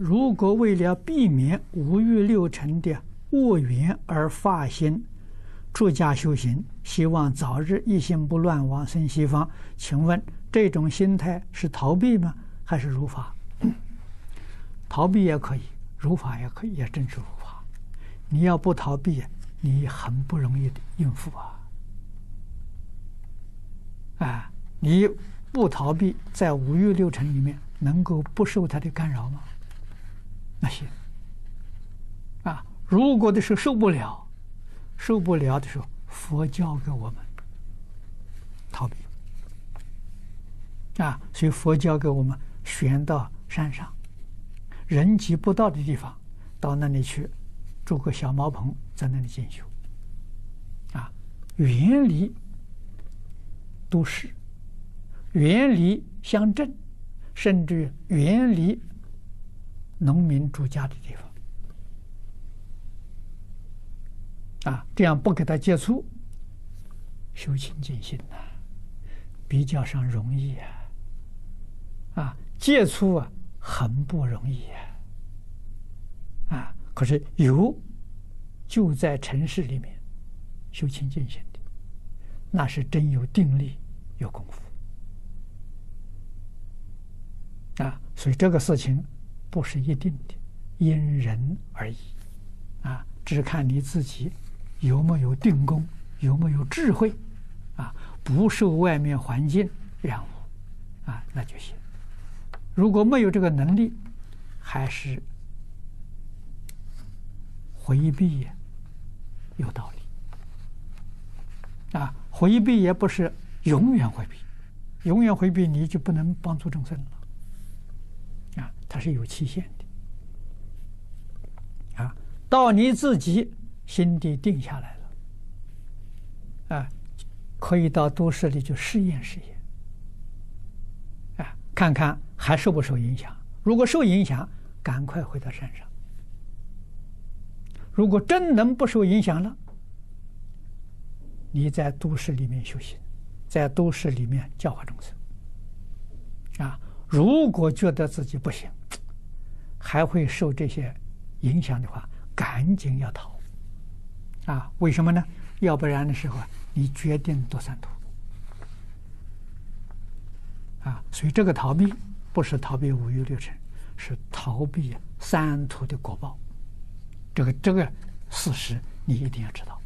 如果为了避免五欲六尘的恶缘而发心出家修行，希望早日一心不乱往生西方，请问这种心态是逃避吗？还是如法？逃避也可以，如法也可以，也正是如法。你要不逃避，你很不容易的应付啊！啊，你不逃避，在五欲六尘里面，能够不受它的干扰吗？那行。啊，如果的是受不了，受不了的时候，佛教给我们逃避。啊，所以佛教给我们选到山上。人迹不到的地方，到那里去，住个小茅棚，在那里进修。啊，远离都市，远离乡镇，甚至远离农民住家的地方。啊，这样不给他接触，修清净心呐，比较上容易啊。啊，接触啊。很不容易呀，啊！可是有就在城市里面修清净心的，那是真有定力、有功夫啊！所以这个事情不是一定的，因人而异啊！只看你自己有没有定功，有没有智慧啊！不受外面环境染污啊，那就行。如果没有这个能力，还是回避有道理啊！回避也不是永远回避，永远回避你就不能帮助众生了啊！它是有期限的啊！到你自己心底定下来了啊，可以到都市里去试验试验。啊看看还受不受影响？如果受影响，赶快回到山上。如果真能不受影响了，你在都市里面修行，在都市里面教化众生。啊，如果觉得自己不行，还会受这些影响的话，赶紧要逃。啊，为什么呢？要不然的时候，你决定堕三途。啊，所以这个逃避不是逃避五欲六尘，是逃避三途的果报。这个这个事实你一定要知道。